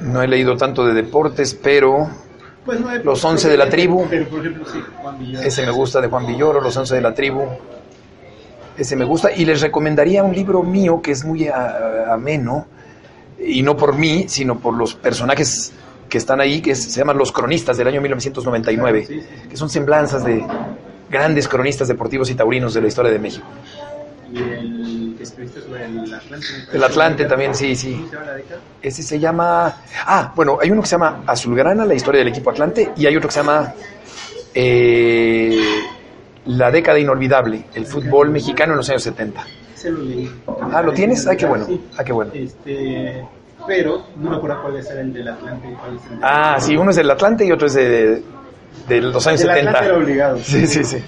No he leído tanto de deportes, pero Pues no Los once de la tribu. Pero por ejemplo, sí, Juan Villoro. ese me gusta de Juan Villoro, Los Once de la Tribu. Ese me gusta. Y les recomendaría un libro mío que es muy a- ameno, y no por mí, sino por los personajes que están ahí, que es- se llaman Los Cronistas del año 1999, Sí, sí, sí. que son semblanzas de grandes cronistas deportivos y taurinos de la historia de México. Y el que escribiste sobre el Atlante. El Atlante también, sí, sí. ¿Cómo se llama la década? Ese se llama. Ah, bueno, hay uno que se llama Azulgrana, la historia del equipo Atlante, y hay otro que se llama eh, La década inolvidable, el fútbol mexicano en los años 70. Ese lo leí. Ah, ¿lo tienes? Ah, qué bueno. Ah, qué bueno. Este, pero no me acuerdo cuál es el del Atlante y cuál es el del Ah, sí, uno es del Atlante y otro es de, de los años Del 70. Atlante era obligado. Sí, sí, sí.